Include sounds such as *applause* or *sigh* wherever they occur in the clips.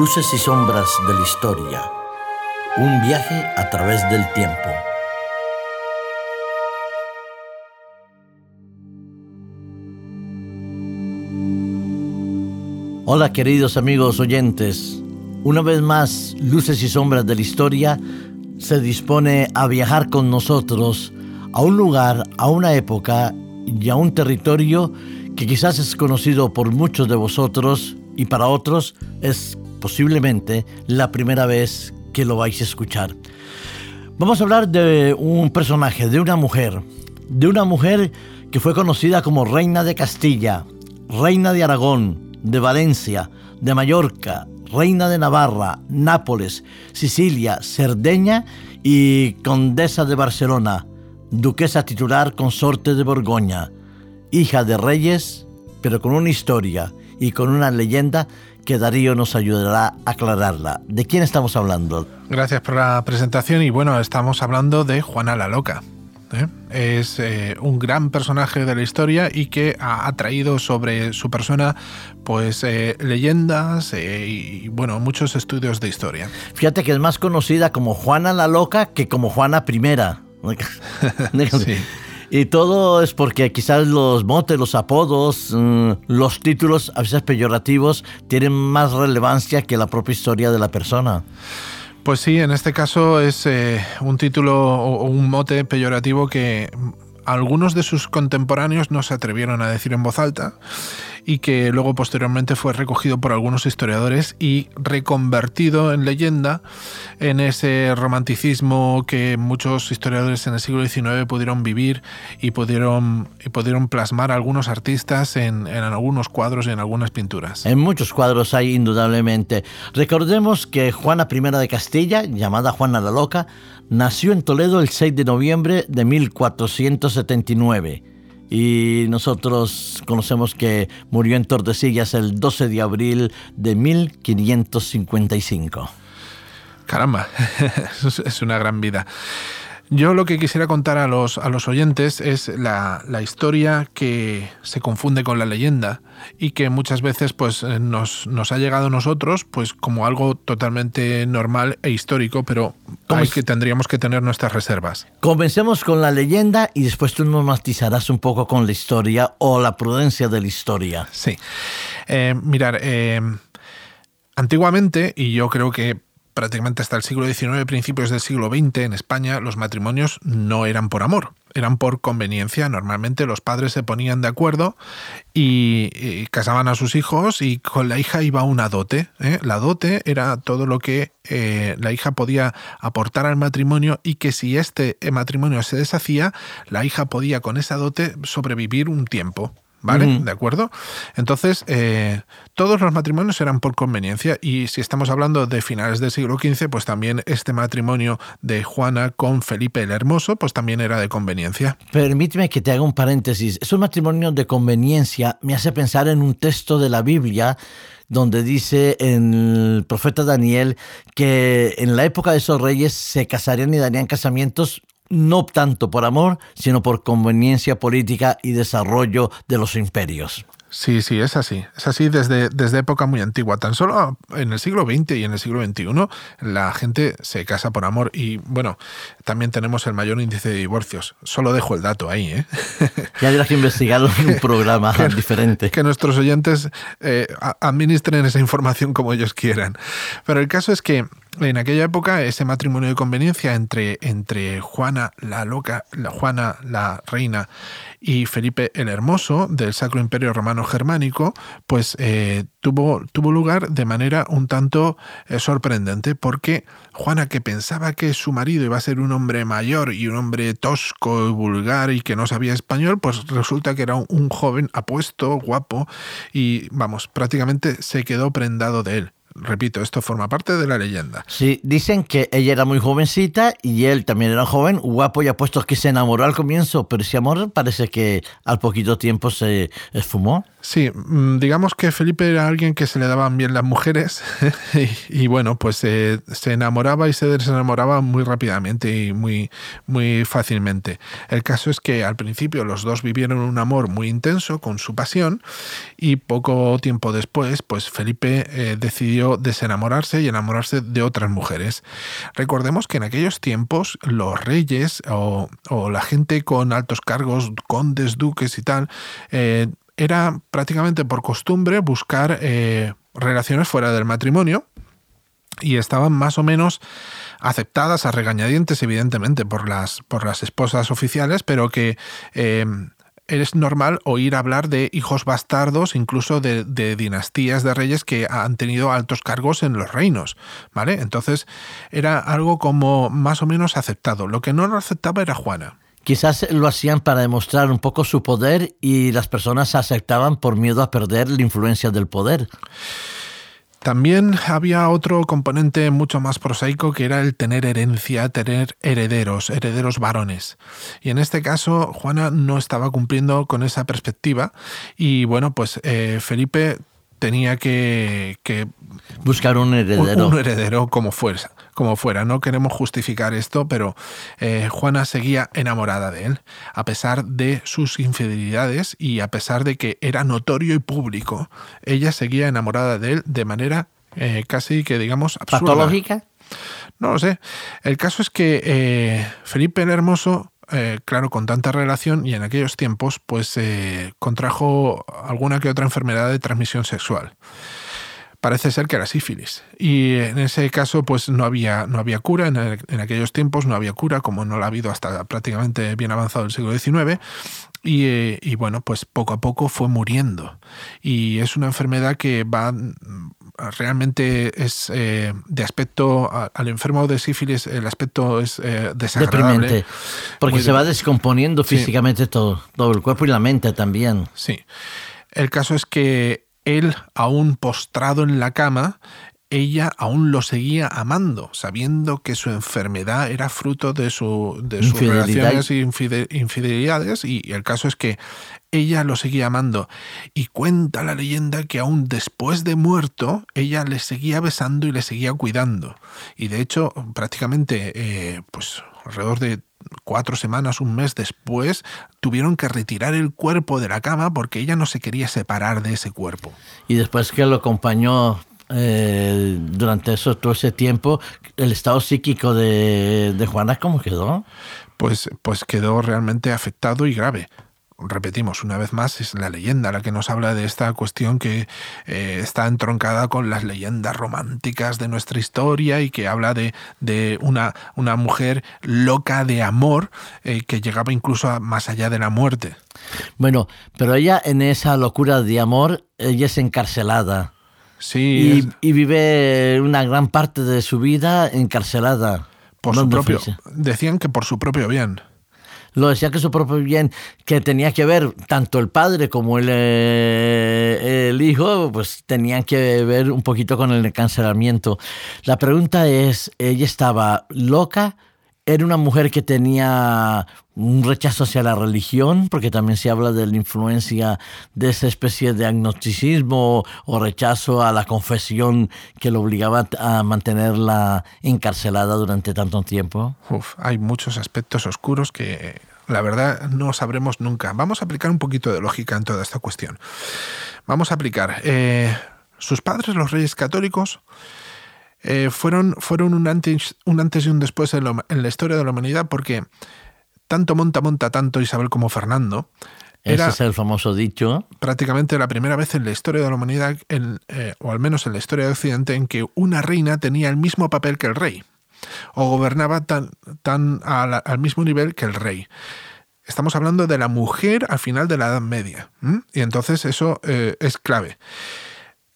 Luces y sombras de la historia. Un viaje a través del tiempo. Hola queridos amigos oyentes. Una vez más, Luces y sombras de la historia se dispone a viajar con nosotros a un lugar, a una época y a un territorio que quizás es conocido por muchos de vosotros y para otros es posiblemente la primera vez que lo vais a escuchar. Vamos a hablar de un personaje, de una mujer, de una mujer que fue conocida como reina de Castilla, reina de Aragón, de Valencia, de Mallorca, reina de Navarra, Nápoles, Sicilia, Cerdeña y condesa de Barcelona, duquesa titular consorte de Borgoña, hija de reyes, pero con una historia y con una leyenda que Darío nos ayudará a aclararla. ¿De quién estamos hablando? Gracias por la presentación y bueno, estamos hablando de Juana la Loca. ¿eh? Es eh, un gran personaje de la historia y que ha traído sobre su persona pues eh, leyendas y bueno, muchos estudios de historia. Fíjate que es más conocida como Juana la Loca que como Juana I. *laughs* *laughs* sí. Y todo es porque quizás los motes, los apodos, mm, los títulos, a veces peyorativos, tienen más relevancia que la propia historia de la persona. Pues sí, en este caso es eh, un título o un mote peyorativo que algunos de sus contemporáneos no se atrevieron a decir en voz alta y que luego posteriormente fue recogido por algunos historiadores y reconvertido en leyenda en ese romanticismo que muchos historiadores en el siglo XIX pudieron vivir y pudieron, y pudieron plasmar algunos artistas en, en algunos cuadros y en algunas pinturas. En muchos cuadros hay indudablemente. Recordemos que Juana I de Castilla, llamada Juana la Loca, nació en Toledo el 6 de noviembre de 1479 y nosotros conocemos que murió en Tordesillas el 12 de abril de 1555. Caramba, *laughs* es una gran vida. Yo lo que quisiera contar a los, a los oyentes es la, historia que se confunde con la leyenda y que muchas veces pues, eh, nos, nos ha llegado a nosotros pues, como algo totalmente normal e histórico, pero hay que, tendríamos que tener nuestras reservas. Comencemos con la leyenda y después tú nos matizarás un poco con la historia o la prudencia de la historia. Sí. Eh, mirar, eh, antiguamente, y yo creo que prácticamente hasta el siglo XIX, principios del siglo XX, en España los matrimonios no eran por amor, eran por conveniencia. Normalmente los padres se ponían de acuerdo y, casaban a sus hijos y con la hija iba una dote. ¿eh? La dote era todo lo que eh, la hija podía aportar al matrimonio y que si este matrimonio se deshacía, la hija podía con esa dote sobrevivir un tiempo. ¿Vale? ¿De acuerdo? Entonces, eh, todos los matrimonios eran por conveniencia y si estamos hablando de finales del siglo XV, pues también este matrimonio de Juana con Felipe el Hermoso, pues también era de conveniencia. Permíteme que te haga un paréntesis. Es un matrimonio de conveniencia me hace pensar en un texto de la Biblia donde dice en el profeta Daniel que en la época de esos reyes se casarían y darían casamientos no tanto por amor, sino por conveniencia política y desarrollo de los imperios. Sí, sí, es así. Es así desde, desde época muy antigua. Tan solo en el siglo XX y en el siglo XXI la gente se casa por amor. Y bueno, también tenemos el mayor índice de divorcios. Solo dejo el dato ahí. ¿eh? *laughs* Ya habría que investigarlo en un programa *laughs* diferente. Que nuestros oyentes eh, administren esa información como ellos quieran. Pero el caso es que en aquella época ese matrimonio de conveniencia entre, entre Juana la loca, la Juana la reina y Felipe el Hermoso del Sacro Imperio Romano Germánico, pues eh, tuvo, tuvo lugar de manera un tanto eh, sorprendente porque Juana que pensaba que su marido iba a ser un hombre mayor y un hombre tosco y vulgar y que no sabía español, pues resulta que era un joven apuesto, guapo y vamos, prácticamente se quedó prendado de él. Repito, esto forma parte de la leyenda. Sí, dicen que ella era muy jovencita y él también era joven, guapo y apuesto que se enamoró al comienzo, pero ese amor parece que al poquito tiempo se esfumó. Sí, mm, digamos que Felipe era alguien que se le daban bien las mujeres *laughs* y, bueno, pues eh, se enamoraba y se desenamoraba muy rápidamente y muy, muy fácilmente. El caso es que al principio los dos vivieron un amor muy intenso con su pasión y poco tiempo después, pues Felipe eh, decidió desenamorarse y enamorarse de otras mujeres. Recordemos que en aquellos tiempos los reyes o, la gente con altos cargos, condes, duques y tal, eh, era prácticamente por costumbre buscar eh, relaciones fuera del matrimonio y estaban más o menos aceptadas a regañadientes, evidentemente, por las, por las esposas oficiales, pero que eh, es normal oír hablar de hijos bastardos, incluso de, dinastías de reyes que han tenido altos cargos en los reinos, ¿vale? Entonces era algo como más o menos aceptado. Lo que no lo aceptaba era Juana. Quizás lo hacían para demostrar un poco su poder y las personas aceptaban por miedo a perder la influencia del poder. También había otro componente mucho más prosaico que era el tener herencia, tener herederos, herederos varones. Y en este caso Juana no estaba cumpliendo con esa perspectiva y bueno, pues eh, Felipe tenía que, buscar un heredero. Un, heredero como fuera, como fuera. No queremos justificar esto, pero eh, Juana seguía enamorada de él, a pesar de sus infidelidades y a pesar de que era notorio y público. Ella seguía enamorada de él de manera eh, casi que digamos absurda. ¿Patológica? No lo sé. El caso es que eh, Felipe el Hermoso eh, claro, con tanta relación y en aquellos tiempos, pues eh, contrajo alguna que otra enfermedad de transmisión sexual. Parece ser que era sífilis. Y en ese caso, pues no había, no había cura. En, en aquellos tiempos no había cura, como no la ha habido hasta prácticamente bien avanzado el siglo XIX. Y, eh, y, bueno, pues poco a poco fue muriendo. Y es una enfermedad que va realmente es eh, de aspecto al enfermo de sífilis el aspecto es eh, desagradable porque se va descomponiendo físicamente todo todo el cuerpo y la mente también sí el caso es que él aún postrado en la cama ella aún lo seguía amando, sabiendo que su enfermedad era fruto de, su, de sus relaciones e infidelidades, y el caso es que ella lo seguía amando. Y cuenta la leyenda que aún después de muerto, ella le seguía besando y le seguía cuidando. Y de hecho, prácticamente, eh, pues alrededor de cuatro semanas, un mes después, tuvieron que retirar el cuerpo de la cama porque ella no se quería separar de ese cuerpo. Y después que lo acompañó eh, durante eso, todo ese tiempo, el estado psíquico de, de Juana, ¿cómo quedó? Pues, pues quedó realmente afectado y grave repetimos una vez más, es la leyenda la que nos habla de esta cuestión que eh, está entroncada con las leyendas románticas de nuestra historia y que habla de, de una, una, mujer loca de amor eh, que llegaba incluso más allá de la muerte. Bueno, pero ella en esa locura de amor, ella es encarcelada. Sí. Y, vive una gran parte de su vida encarcelada. Por su propio. Decían que por su propio bien. Lo decía que su propio bien, que tenía que ver tanto el padre como el, eh, el hijo, pues tenían que ver un poquito con el encarcelamiento. La pregunta es, ¿ella estaba loca? Era una mujer que tenía un rechazo hacia la religión, porque también se habla de la influencia de esa especie de agnosticismo o rechazo a la confesión que lo obligaba a mantenerla encarcelada durante tanto tiempo. Uf, hay muchos aspectos oscuros que la verdad no sabremos nunca. Vamos a aplicar un poquito de lógica en toda esta cuestión. Vamos a aplicar. Eh, sus padres, los reyes católicos, eh, fueron, fueron un, antes, un antes y un después en, la historia de la humanidad porque tanto monta, monta tanto Isabel como Fernando. Ese es el famoso dicho. Prácticamente la primera vez en la historia de la humanidad, eh, o al menos en la historia de Occidente, en que una reina tenía el mismo papel que el rey, o gobernaba tan, tan al, mismo nivel que el rey. Estamos hablando de la mujer al final de la Edad Media. Y entonces eso eh, es clave.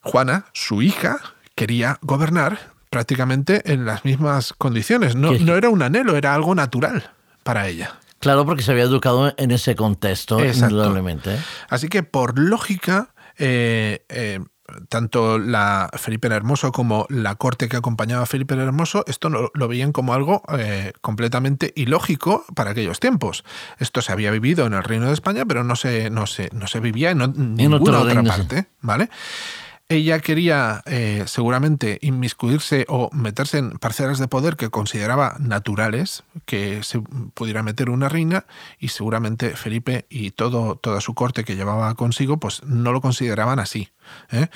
Juana, su hija, quería gobernar prácticamente en las mismas condiciones. No, no era un anhelo, era algo natural para ella. Claro, porque se había educado en ese contexto, indudablemente. Así que por lógica, eh, eh, tanto la Felipe el Hermoso como la corte que acompañaba a Felipe el Hermoso, esto lo, veían como algo eh, completamente ilógico para aquellos tiempos. Esto se había vivido en el Reino de España, pero no se, no se, no se vivía en, ninguna otra parte, ¿vale? Ella quería eh, seguramente inmiscuirse o meterse en parcelas de poder que consideraba naturales que se pudiera meter una reina y seguramente Felipe y todo, toda su corte que llevaba consigo pues no lo consideraban así. ¿Eh?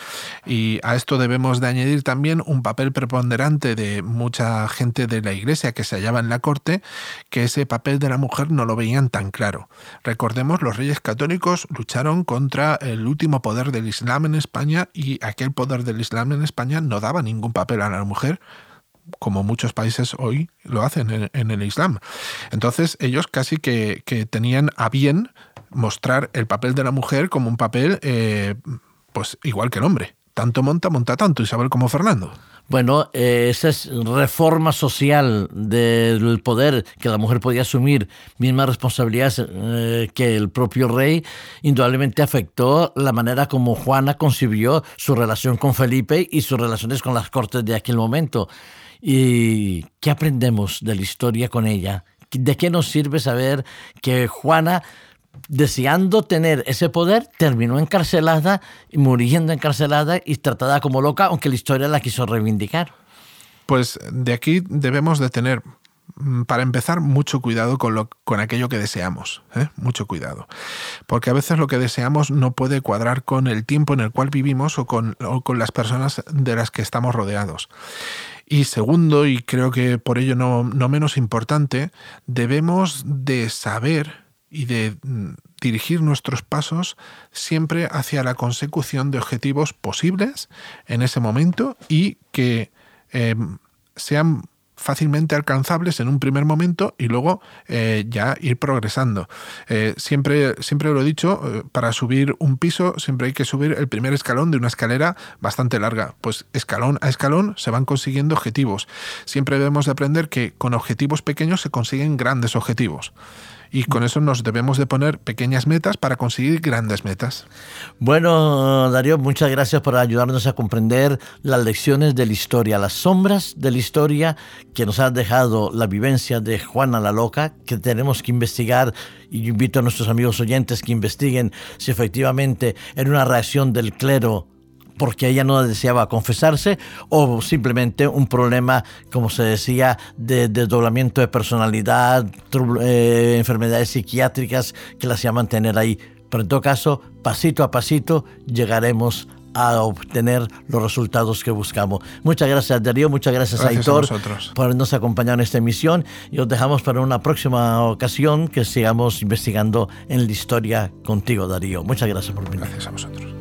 Y a esto debemos de añadir también un papel preponderante de mucha gente de la iglesia que se hallaba en la corte, que ese papel de la mujer no lo veían tan claro. Recordemos, los reyes católicos lucharon contra el último poder del Islam en España y aquel poder del Islam en España no daba ningún papel a la mujer como muchos países hoy lo hacen en, el Islam. Entonces ellos casi que, tenían a bien mostrar el papel de la mujer como un papel eh, pues igual que el hombre. Tanto monta, monta tanto, Isabel como Fernando. Bueno, eh, esa es reforma social del poder que la mujer podía asumir, mismas responsabilidades eh, que el propio rey, indudablemente afectó la manera como Juana concibió su relación con Felipe y sus relaciones con las cortes de aquel momento. ¿Y qué aprendemos de la historia con ella? ¿De qué nos sirve saber que Juana deseando tener ese poder, terminó encarcelada, muriendo encarcelada y tratada como loca, aunque la historia la quiso reivindicar. Pues de aquí debemos de tener, mm, para empezar, mucho cuidado con, lo, con aquello que deseamos, ¿eh? mucho cuidado. Porque a veces lo que deseamos no puede cuadrar con el tiempo en el cual vivimos o con, o con las personas de las que estamos rodeados. Y segundo, y creo que por ello no, no menos importante, debemos de saber y de mm, dirigir nuestros pasos siempre hacia la consecución de objetivos posibles en ese momento y que em, sean fácilmente alcanzables en un primer momento y luego eh, ya ir progresando. Eh, siempre, siempre lo he dicho, eh, para subir un piso siempre hay que subir el primer escalón de una escalera bastante larga. Pues escalón a escalón se van consiguiendo objetivos. Siempre debemos de aprender que con objetivos pequeños se consiguen grandes objetivos y con eso nos debemos de poner pequeñas metas para conseguir grandes metas. Bueno, Darío, muchas gracias por ayudarnos a comprender las lecciones de la historia, las sombras de la historia que nos ha dejado la vivencia de Juana la Loca, que tenemos que investigar y invito a nuestros amigos oyentes que investiguen si efectivamente era una reacción del clero porque ella no deseaba confesarse o simplemente un problema, como se decía, de desdoblamiento de personalidad, eh, enfermedades psiquiátricas que las llaman tener ahí. Pero en todo caso, pasito a pasito llegaremos a obtener los resultados que buscamos. Muchas gracias Darío, muchas gracias, a Aitor por habernos acompañado en esta emisión y os dejamos para una próxima ocasión que sigamos investigando en la historia contigo Darío. Muchas gracias por venir. Gracias a vosotros.